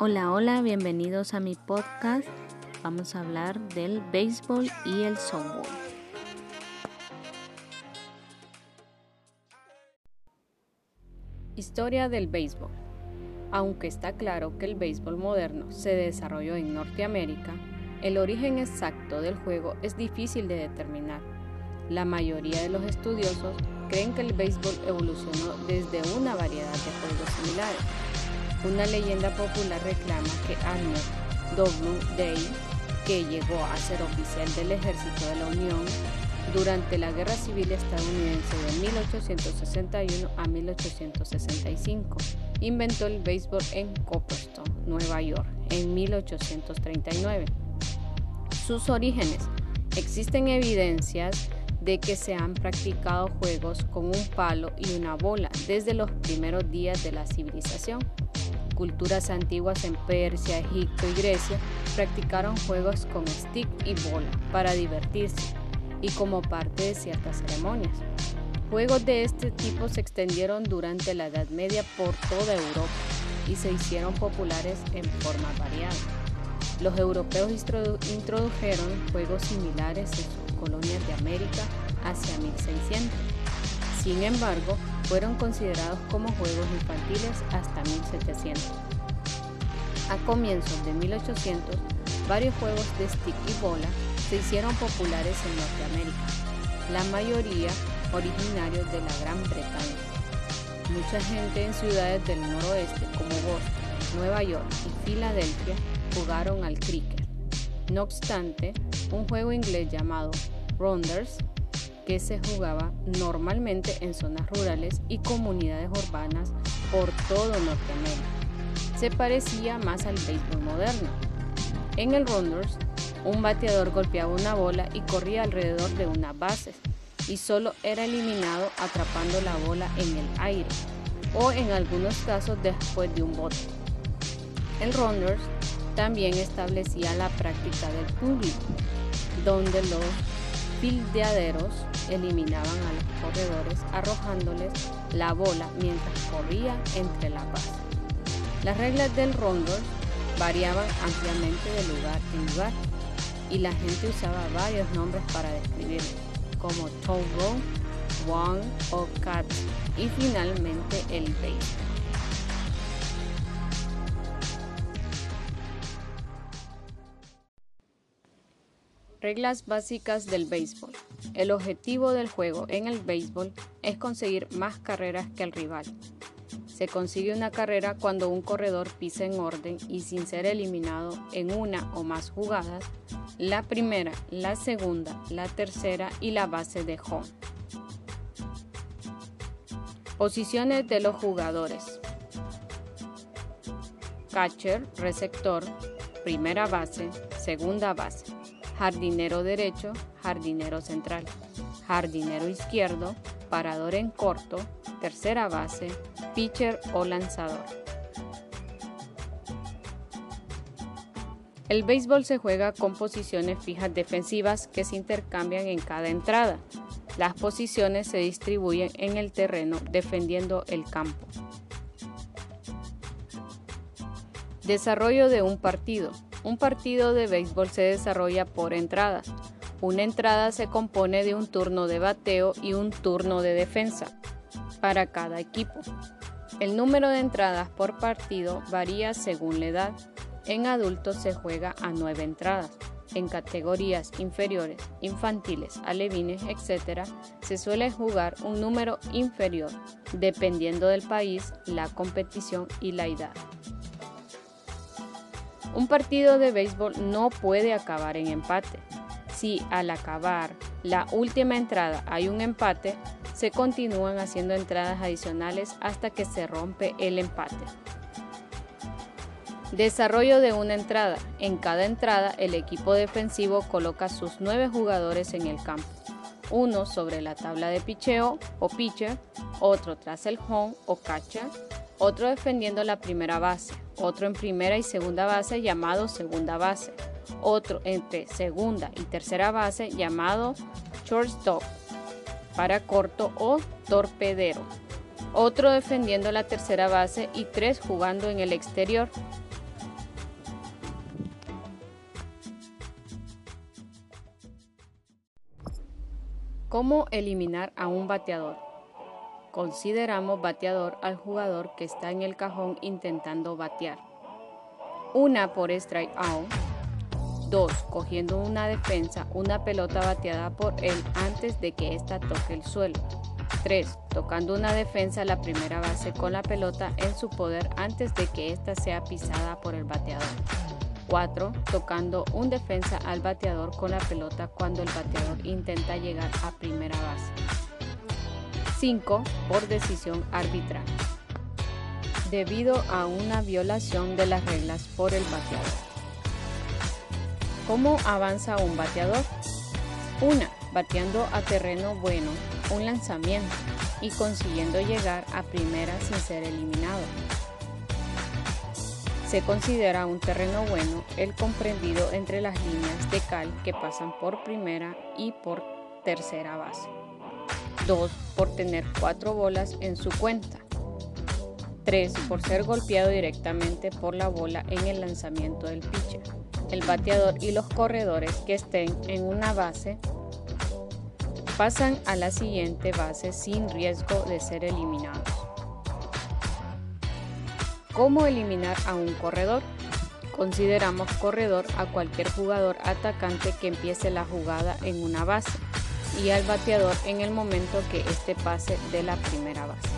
Hola, hola, bienvenidos a mi podcast. Vamos a hablar del béisbol y el softball. Historia del béisbol. Aunque está claro que el béisbol moderno se desarrolló en Norteamérica, el origen exacto del juego es difícil de determinar. La mayoría de los estudiosos creen que el béisbol evolucionó desde una variedad de juegos similares una leyenda popular reclama que Arnold W. Day, que llegó a ser oficial del ejército de la Unión durante la Guerra Civil estadounidense de 1861 a 1865, inventó el béisbol en Copperstone, Nueva York, en 1839. Sus orígenes. Existen evidencias de que se han practicado juegos con un palo y una bola desde los primeros días de la civilización. Culturas antiguas en Persia, Egipto y Grecia practicaron juegos con stick y bola para divertirse y como parte de ciertas ceremonias. Juegos de este tipo se extendieron durante la Edad Media por toda Europa y se hicieron populares en forma variada. Los europeos introdujeron juegos similares en sus colonias de América hacia 1600. Sin embargo, fueron considerados como juegos infantiles hasta 1700. A comienzos de 1800, varios juegos de stick y bola se hicieron populares en Norteamérica, la mayoría originarios de la Gran Bretaña. Mucha gente en ciudades del noroeste como Boston, Nueva York y Filadelfia jugaron al cricket. No obstante, un juego inglés llamado Rounders que se jugaba normalmente en zonas rurales y comunidades urbanas por todo Norteamérica. Se parecía más al béisbol moderno. En el Rounders, un bateador golpeaba una bola y corría alrededor de una base y solo era eliminado atrapando la bola en el aire o en algunos casos después de un bote. El Rounders también establecía la práctica del público, donde los fildeaderos eliminaban a los corredores arrojándoles la bola mientras corría entre la base. Las reglas del rondo variaban ampliamente de lugar en lugar y la gente usaba varios nombres para describirlos, como Togo, Wang o Cat y finalmente el Base. Reglas básicas del béisbol. El objetivo del juego en el béisbol es conseguir más carreras que el rival. Se consigue una carrera cuando un corredor pisa en orden y sin ser eliminado en una o más jugadas, la primera, la segunda, la tercera y la base de home. Posiciones de los jugadores. Catcher, receptor, primera base, segunda base jardinero derecho, jardinero central, jardinero izquierdo, parador en corto, tercera base, pitcher o lanzador. El béisbol se juega con posiciones fijas defensivas que se intercambian en cada entrada. Las posiciones se distribuyen en el terreno defendiendo el campo. Desarrollo de un partido. Un partido de béisbol se desarrolla por entradas. Una entrada se compone de un turno de bateo y un turno de defensa para cada equipo. El número de entradas por partido varía según la edad. En adultos se juega a nueve entradas. En categorías inferiores, infantiles, alevines, etc., se suele jugar un número inferior, dependiendo del país, la competición y la edad. Un partido de béisbol no puede acabar en empate. Si al acabar la última entrada hay un empate, se continúan haciendo entradas adicionales hasta que se rompe el empate. Desarrollo de una entrada. En cada entrada el equipo defensivo coloca sus nueve jugadores en el campo. Uno sobre la tabla de picheo o pitcher, otro tras el home o catcher, otro defendiendo la primera base, otro en primera y segunda base llamado segunda base, otro entre segunda y tercera base llamado shortstop para corto o torpedero, otro defendiendo la tercera base y tres jugando en el exterior. ¿Cómo eliminar a un bateador? Consideramos bateador al jugador que está en el cajón intentando batear. Una por strike out. Dos, cogiendo una defensa, una pelota bateada por él antes de que ésta toque el suelo. 3. Tocando una defensa a la primera base con la pelota en su poder antes de que ésta sea pisada por el bateador. 4. Tocando un defensa al bateador con la pelota cuando el bateador intenta llegar a primera base. 5. Por decisión arbitral. Debido a una violación de las reglas por el bateador. ¿Cómo avanza un bateador? 1. Bateando a terreno bueno, un lanzamiento y consiguiendo llegar a primera sin ser eliminado. Se considera un terreno bueno el comprendido entre las líneas de cal que pasan por primera y por tercera base. 2. Por tener cuatro bolas en su cuenta. 3. Por ser golpeado directamente por la bola en el lanzamiento del pitcher. El bateador y los corredores que estén en una base pasan a la siguiente base sin riesgo de ser eliminados. ¿Cómo eliminar a un corredor? Consideramos corredor a cualquier jugador atacante que empiece la jugada en una base y al bateador en el momento que éste pase de la primera base.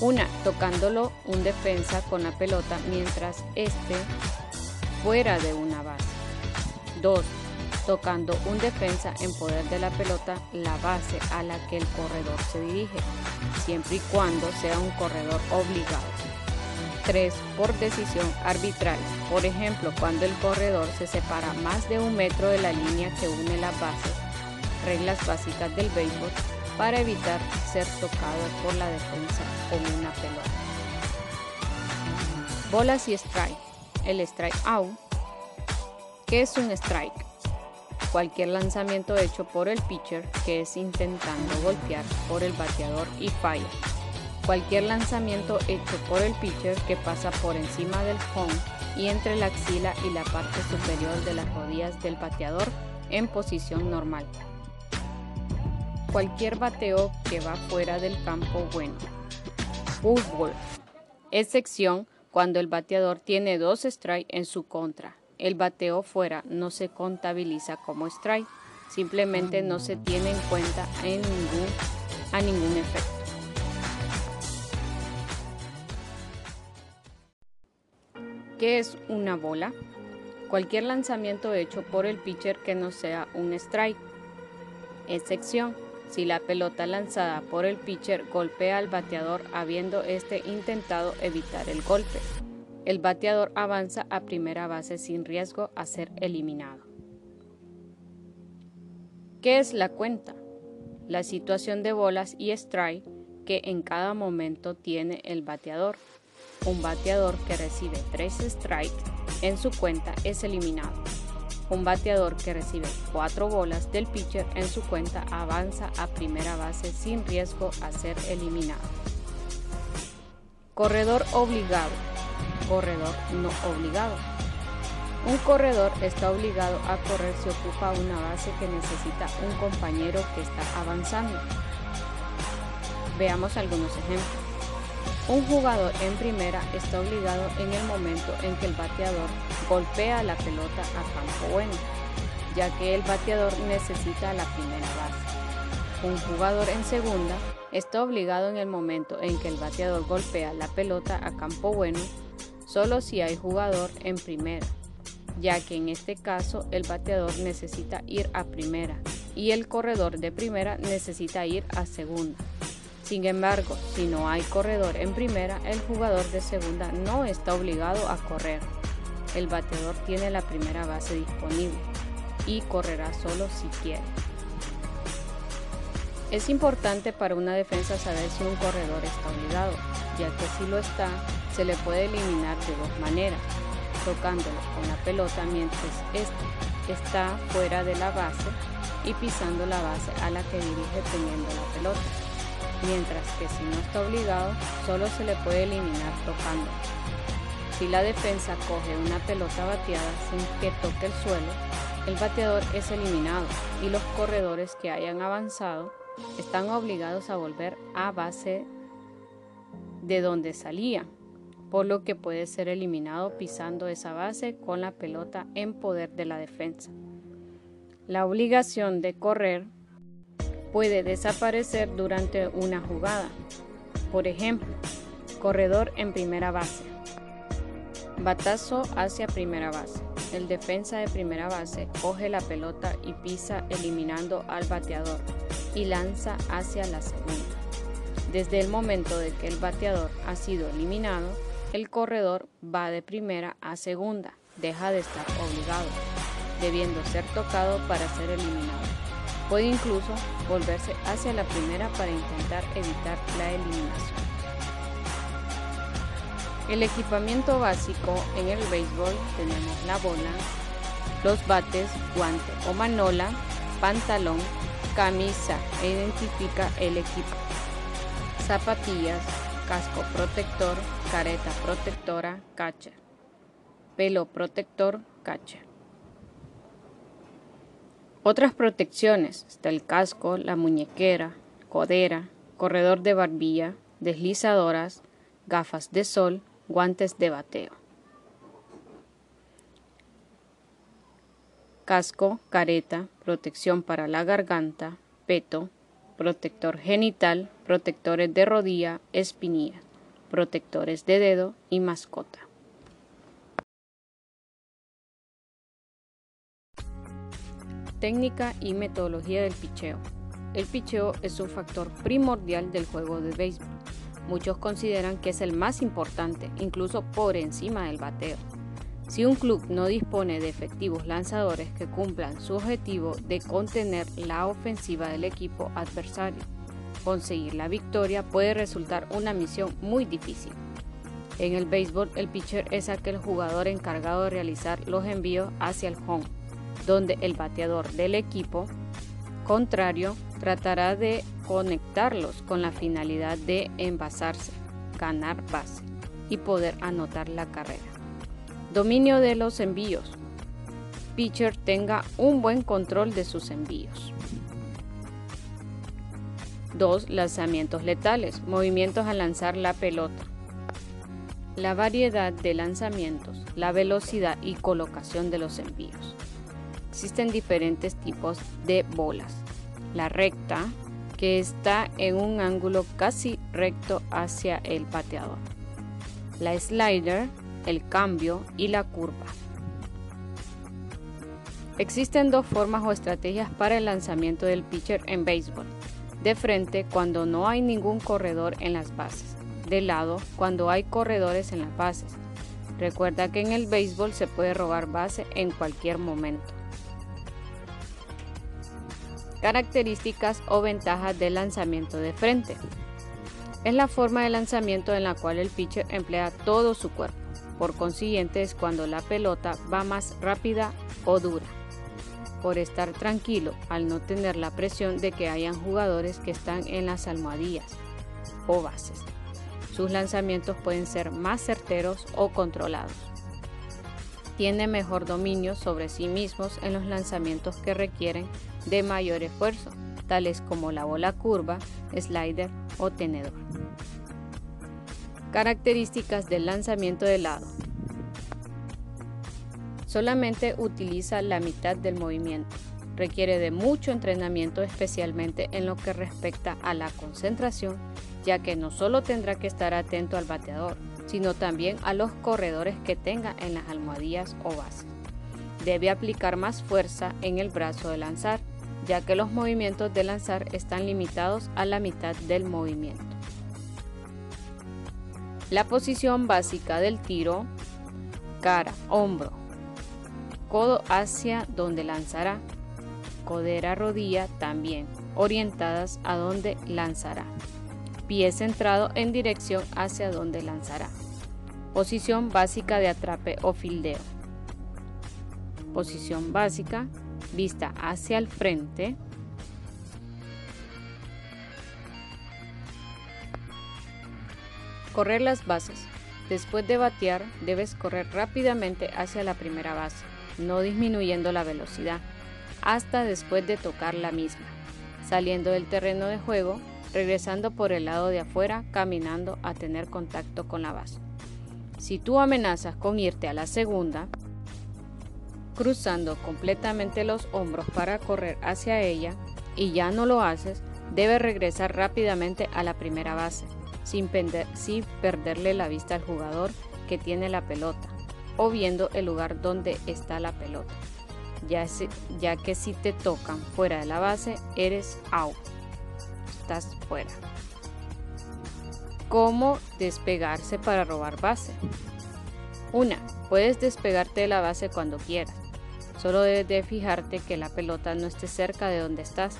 Una, tocándolo un defensa con la pelota mientras esté fuera de una base. 2. Tocando un defensa en poder de la pelota la base a la que el corredor se dirige, siempre y cuando sea un corredor obligado. 3 por decisión arbitral. Por ejemplo, cuando el corredor se separa más de un metro de la línea que une las bases, reglas básicas del béisbol, para evitar ser tocado por la defensa con una pelota. Bolas y strike. El strike out. ¿Qué es un strike? Cualquier lanzamiento hecho por el pitcher que es intentando golpear por el bateador y falla Cualquier lanzamiento hecho por el pitcher que pasa por encima del home y entre la axila y la parte superior de las rodillas del bateador en posición normal. Cualquier bateo que va fuera del campo bueno. Fútbol. Excepción cuando el bateador tiene dos strikes en su contra. El bateo fuera no se contabiliza como strike, simplemente no se tiene en cuenta en ningún, a ningún efecto. ¿Qué es una bola? Cualquier lanzamiento hecho por el pitcher que no sea un strike. Excepción, si la pelota lanzada por el pitcher golpea al bateador habiendo éste intentado evitar el golpe. El bateador avanza a primera base sin riesgo a ser eliminado. ¿Qué es la cuenta? La situación de bolas y strike que en cada momento tiene el bateador. Un bateador que recibe 3 strikes en su cuenta es eliminado. Un bateador que recibe 4 bolas del pitcher en su cuenta avanza a primera base sin riesgo a ser eliminado. Corredor obligado. Corredor no obligado. Un corredor está obligado a correr si ocupa una base que necesita un compañero que está avanzando. Veamos algunos ejemplos. Un jugador en primera está obligado en el momento en que el bateador golpea la pelota a campo bueno, ya que el bateador necesita la primera base. Un jugador en segunda está obligado en el momento en que el bateador golpea la pelota a campo bueno, solo si hay jugador en primera, ya que en este caso el bateador necesita ir a primera y el corredor de primera necesita ir a segunda. Sin embargo, si no hay corredor en primera, el jugador de segunda no está obligado a correr. El bateador tiene la primera base disponible y correrá solo si quiere. Es importante para una defensa saber si un corredor está obligado, ya que si lo está, se le puede eliminar de dos maneras, tocándolo con la pelota mientras éste está fuera de la base y pisando la base a la que dirige teniendo la pelota mientras que si no está obligado, solo se le puede eliminar tocando. Si la defensa coge una pelota bateada sin que toque el suelo, el bateador es eliminado y los corredores que hayan avanzado están obligados a volver a base de donde salía, por lo que puede ser eliminado pisando esa base con la pelota en poder de la defensa. La obligación de correr puede desaparecer durante una jugada. Por ejemplo, corredor en primera base. Batazo hacia primera base. El defensa de primera base coge la pelota y pisa eliminando al bateador y lanza hacia la segunda. Desde el momento de que el bateador ha sido eliminado, el corredor va de primera a segunda, deja de estar obligado, debiendo ser tocado para ser eliminado. Puede incluso volverse hacia la primera para intentar evitar la eliminación. El equipamiento básico en el béisbol tenemos la bola, los bates, guante o manola, pantalón, camisa e identifica el equipo. Zapatillas, casco protector, careta protectora, cacha. Pelo protector, cacha. Otras protecciones está el casco, la muñequera, codera, corredor de barbilla, deslizadoras, gafas de sol, guantes de bateo. Casco, careta, protección para la garganta, peto, protector genital, protectores de rodilla, espinilla, protectores de dedo y mascota. Técnica y metodología del picheo. El picheo es un factor primordial del juego de béisbol Muchos consideran que es el más importante, incluso por encima del bateo. Si un club no dispone de efectivos lanzadores que cumplan su objetivo de contener la ofensiva del equipo adversario, conseguir la victoria puede resultar una misión muy difícil. En el béisbol, el pitcher es aquel jugador encargado de realizar los envíos hacia el home, donde el bateador del equipo contrario tratará de conectarlos con la finalidad de envasarse, ganar base y poder anotar la carrera. Dominio de los envíos. Pitcher tenga un buen control de sus envíos. 2. Lanzamientos letales. Movimientos al lanzar la pelota. La variedad de lanzamientos, la velocidad y colocación de los envíos. Existen diferentes tipos de bolas. La recta, que está en un ángulo casi recto hacia el pateador. La slider, el cambio y la curva. Existen dos formas o estrategias para el lanzamiento del pitcher en béisbol. De frente cuando no hay ningún corredor en las bases. De lado cuando hay corredores en las bases. Recuerda que en el béisbol se puede robar base en cualquier momento. Características o ventajas del lanzamiento de frente. Es la forma de lanzamiento en la cual el pitcher emplea todo su cuerpo. Por consiguiente es cuando la pelota va más rápida o dura. Por estar tranquilo al no tener la presión de que hayan jugadores que están en las almohadillas o bases. Sus lanzamientos pueden ser más certeros o controlados tiene mejor dominio sobre sí mismos en los lanzamientos que requieren de mayor esfuerzo, tales como la bola curva, slider o tenedor. Características del lanzamiento de lado. Solamente utiliza la mitad del movimiento. Requiere de mucho entrenamiento especialmente en lo que respecta a la concentración, ya que no solo tendrá que estar atento al bateador, sino también a los corredores que tenga en las almohadillas o bases. Debe aplicar más fuerza en el brazo de lanzar, ya que los movimientos de lanzar están limitados a la mitad del movimiento. La posición básica del tiro, cara, hombro, codo hacia donde lanzará, codera, rodilla también, orientadas a donde lanzará pie centrado en dirección hacia donde lanzará. Posición básica de atrape o fildeo. Posición básica, vista hacia el frente. Correr las bases. Después de batear, debes correr rápidamente hacia la primera base. no disminuyendo la velocidad, hasta después de tocar la misma, saliendo del terreno de juego, regresando por el lado de afuera, caminando a tener contacto con la base. Si tú amenazas con irte a la segunda, cruzando completamente los hombros para correr hacia ella, y ya no lo haces, debes regresar rápidamente a la primera base, sin, perderle la vista al jugador que tiene la pelota o viendo el lugar donde está la pelota, ya, ya que si te tocan fuera de la base, eres out, estás fuera. ¿Cómo despegarse para robar base? Una, puedes despegarte de la base cuando quieras. Solo debes de fijarte que la pelota no esté cerca de donde estás,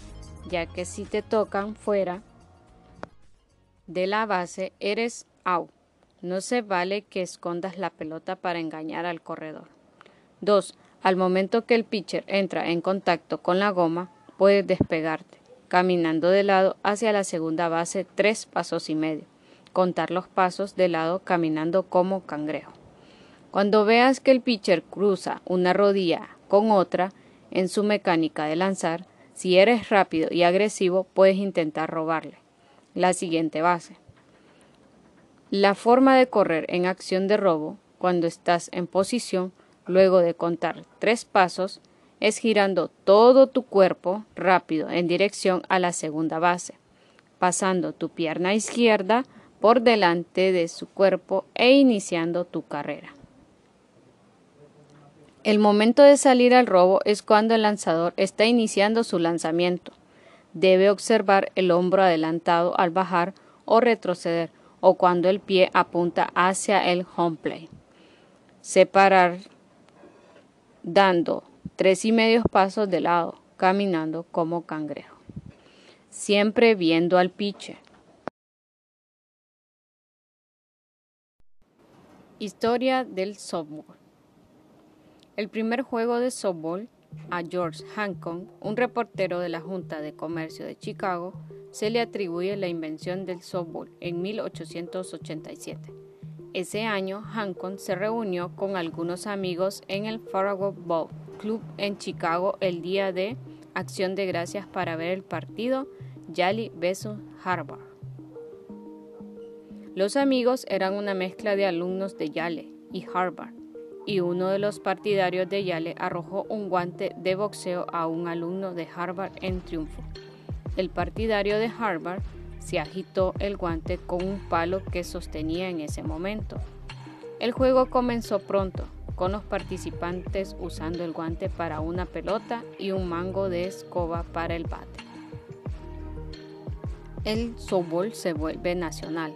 ya que si te tocan fuera de la base, eres out. No se vale que escondas la pelota para engañar al corredor. 2. Al momento que el pitcher entra en contacto con la goma, puedes despegarte, caminando de lado hacia la segunda base tres pasos y medio. Contar los pasos de lado caminando como cangrejo. Cuando veas que el pitcher cruza una rodilla con otra en su mecánica de lanzar, si eres rápido y agresivo, puedes intentar robarle la siguiente base. La forma de correr en acción de robo, cuando estás en posición, luego de contar tres pasos, es girando todo tu cuerpo rápido en dirección a la segunda base, pasando tu pierna izquierda por delante de su cuerpo e iniciando tu carrera. El momento de salir al robo es cuando el lanzador está iniciando su lanzamiento. Debe observar el hombro adelantado al bajar o retroceder o cuando el pie apunta hacia el home play. Separar dando tres y medios pasos de lado, caminando como cangrejo. Siempre viendo al pitcher. Historia del softball. El primer juego de softball a George Hancock, un reportero de la Junta de Comercio de Chicago, se le atribuye la invención del softball en 1887. Ese año, Hancock se reunió con algunos amigos en el Farragut Ball Club en Chicago el día de Acción de Gracias para ver el partido Yale vs Harvard. Los amigos eran una mezcla de alumnos de Yale y Harvard y uno de los partidarios de Yale arrojó un guante de boxeo a un alumno de Harvard en triunfo. El partidario de Harvard se agitó el guante con un palo que sostenía en ese momento. El juego comenzó pronto, con los participantes usando el guante para una pelota y un mango de escoba para el bate. El softball se vuelve nacional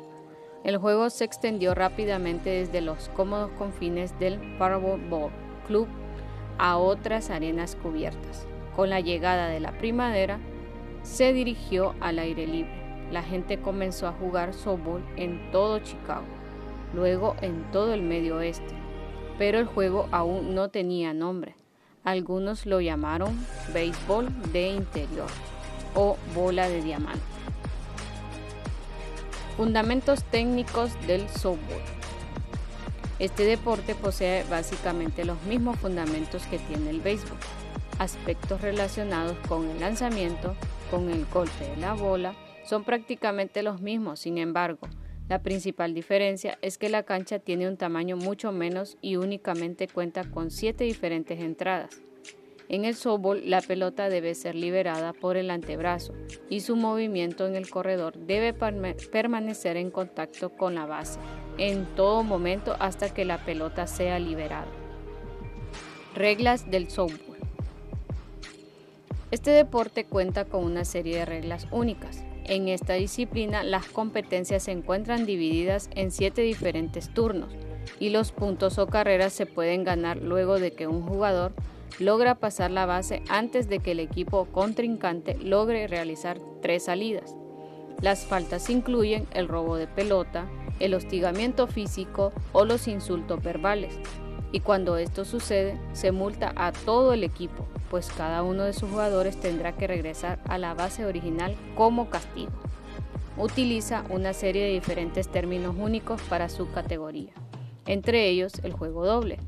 el juego se extendió rápidamente desde los cómodos confines del Powerball Club a otras arenas cubiertas. Con la llegada de la primavera, se dirigió al aire libre. La gente comenzó a jugar softball en todo Chicago, luego en todo el medio oeste, pero el juego aún no tenía nombre. Algunos lo llamaron béisbol de interior o bola de diamante. Fundamentos técnicos del softball. Este deporte posee básicamente los mismos fundamentos que tiene el béisbol. Aspectos relacionados con el lanzamiento, con el golpe de la bola, son prácticamente los mismos, sin embargo, la principal diferencia es que la cancha tiene un tamaño mucho menos y únicamente cuenta con siete diferentes entradas. En el softball, la pelota debe ser liberada por el antebrazo y su movimiento en el corredor debe permanecer en contacto con la base en todo momento hasta que la pelota sea liberada. Reglas del softball. Este deporte cuenta con una serie de reglas únicas. En esta disciplina las competencias se encuentran divididas en siete diferentes turnos y los puntos o carreras se pueden ganar luego de que un jugador logra pasar la base antes de que el equipo contrincante logre realizar tres salidas. Las faltas incluyen el robo de pelota, el hostigamiento físico o los insultos verbales. Y cuando esto sucede, se multa a todo el equipo, pues cada uno de sus jugadores tendrá que regresar a la base original como castigo. Utiliza una serie de diferentes términos únicos para su categoría. Entre ellos el juego doble,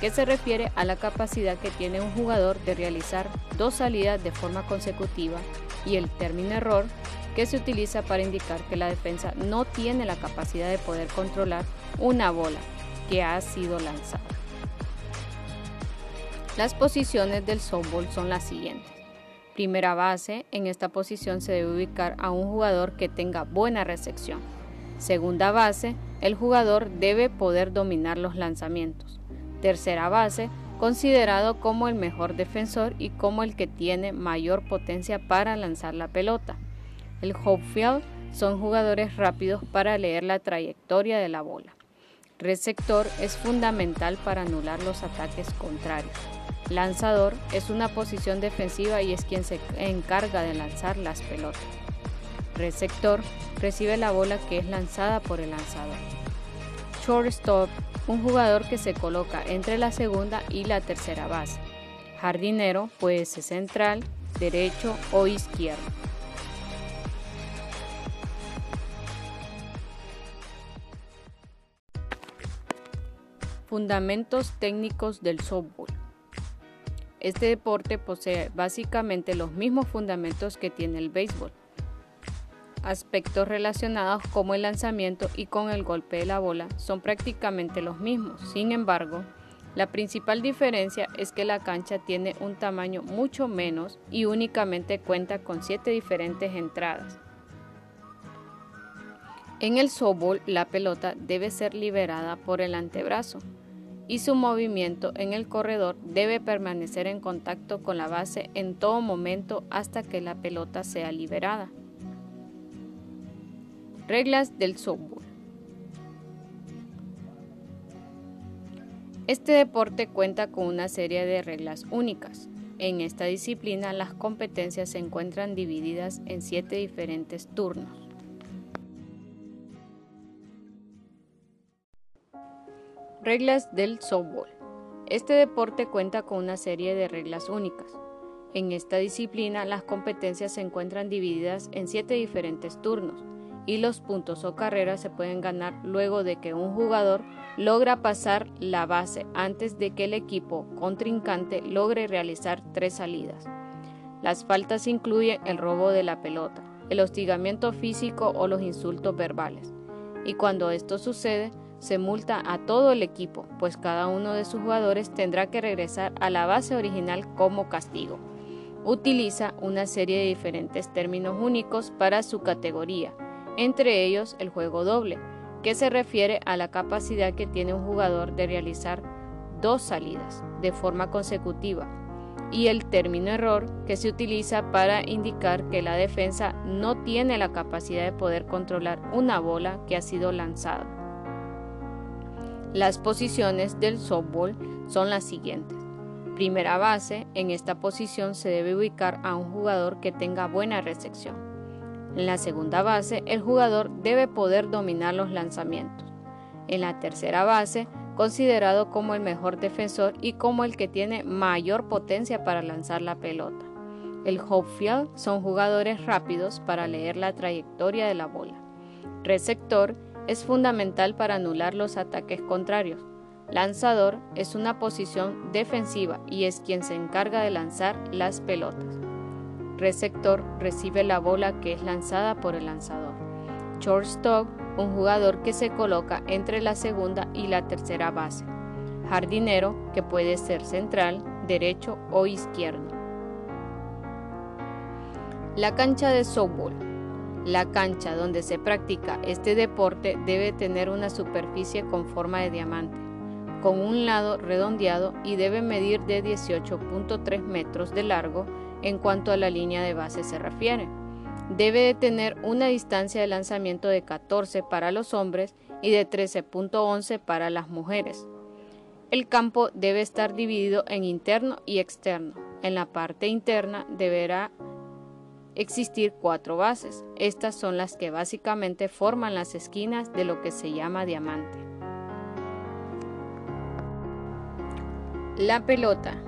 que se refiere a la capacidad que tiene un jugador de realizar dos salidas de forma consecutiva, y el término error, que se utiliza para indicar que la defensa no tiene la capacidad de poder controlar una bola que ha sido lanzada. Las posiciones del softball son las siguientes. Primera base, en esta posición se debe ubicar a un jugador que tenga buena recepción. Segunda base, el jugador debe poder dominar los lanzamientos. Tercera base, considerado como el mejor defensor y como el que tiene mayor potencia para lanzar la pelota. El Hopefield son jugadores rápidos para leer la trayectoria de la bola. Receptor es fundamental para anular los ataques contrarios. Lanzador es una posición defensiva y es quien se encarga de lanzar las pelotas receptor recibe la bola que es lanzada por el lanzador. Shortstop, un jugador que se coloca entre la segunda y la tercera base. Jardinero puede ser central, derecho o izquierdo. Fundamentos técnicos del softball. Este deporte posee básicamente los mismos fundamentos que tiene el béisbol aspectos relacionados como el lanzamiento y con el golpe de la bola son prácticamente los mismos. Sin embargo, la principal diferencia es que la cancha tiene un tamaño mucho menos y únicamente cuenta con 7 diferentes entradas. En el softball, la pelota debe ser liberada por el antebrazo y su movimiento en el corredor debe permanecer en contacto con la base en todo momento hasta que la pelota sea liberada. Reglas del softball. Este deporte cuenta con una serie de reglas únicas. En esta disciplina las competencias se encuentran divididas en siete diferentes turnos. Reglas del softball. Este deporte cuenta con una serie de reglas únicas. En esta disciplina las competencias se encuentran divididas en siete diferentes turnos y los puntos o carreras se pueden ganar luego de que un jugador logra pasar la base antes de que el equipo contrincante logre realizar tres salidas. Las faltas incluyen el robo de la pelota, el hostigamiento físico o los insultos verbales. Y cuando esto sucede, se multa a todo el equipo, pues cada uno de sus jugadores tendrá que regresar a la base original como castigo. Utiliza una serie de diferentes términos únicos para su categoría, entre ellos el juego doble, que se refiere a la capacidad que tiene un jugador de realizar dos salidas de forma consecutiva, y el término error, que se utiliza para indicar que la defensa no tiene la capacidad de poder controlar una bola que ha sido lanzada. Las posiciones del softball son las siguientes. Primera base, en esta posición se debe ubicar a un jugador que tenga buena recepción. En la segunda base, el jugador debe poder dominar los lanzamientos. En la tercera base, considerado como el mejor defensor y como el que tiene mayor potencia para lanzar la pelota. El Hopefield son jugadores rápidos para leer la trayectoria de la bola. Receptor es fundamental para anular los ataques contrarios. Lanzador es una posición defensiva y es quien se encarga de lanzar las pelotas receptor recibe la bola que es lanzada por el lanzador. Shortstop, un jugador que se coloca entre la segunda y la tercera base. Jardinero, que puede ser central, derecho o izquierdo. La cancha de softball. La cancha donde se practica este deporte debe tener una superficie con forma de diamante, con un lado redondeado y debe medir de 18.3 metros de largo en cuanto a la línea de base se refiere. Debe de tener una distancia de lanzamiento de 14 para los hombres y de 13.11 para las mujeres. El campo debe estar dividido en interno y externo. En la parte interna deberá existir cuatro bases. Estas son las que básicamente forman las esquinas de lo que se llama diamante. La pelota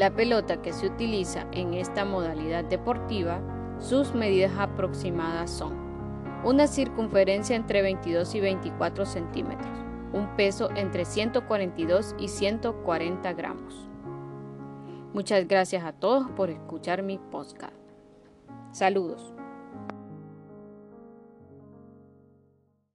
la pelota que se utiliza en esta modalidad deportiva, sus medidas aproximadas son una circunferencia entre 22 y 24 centímetros, un peso entre 142 y 140 gramos. Muchas gracias a todos por escuchar mi podcast. Saludos.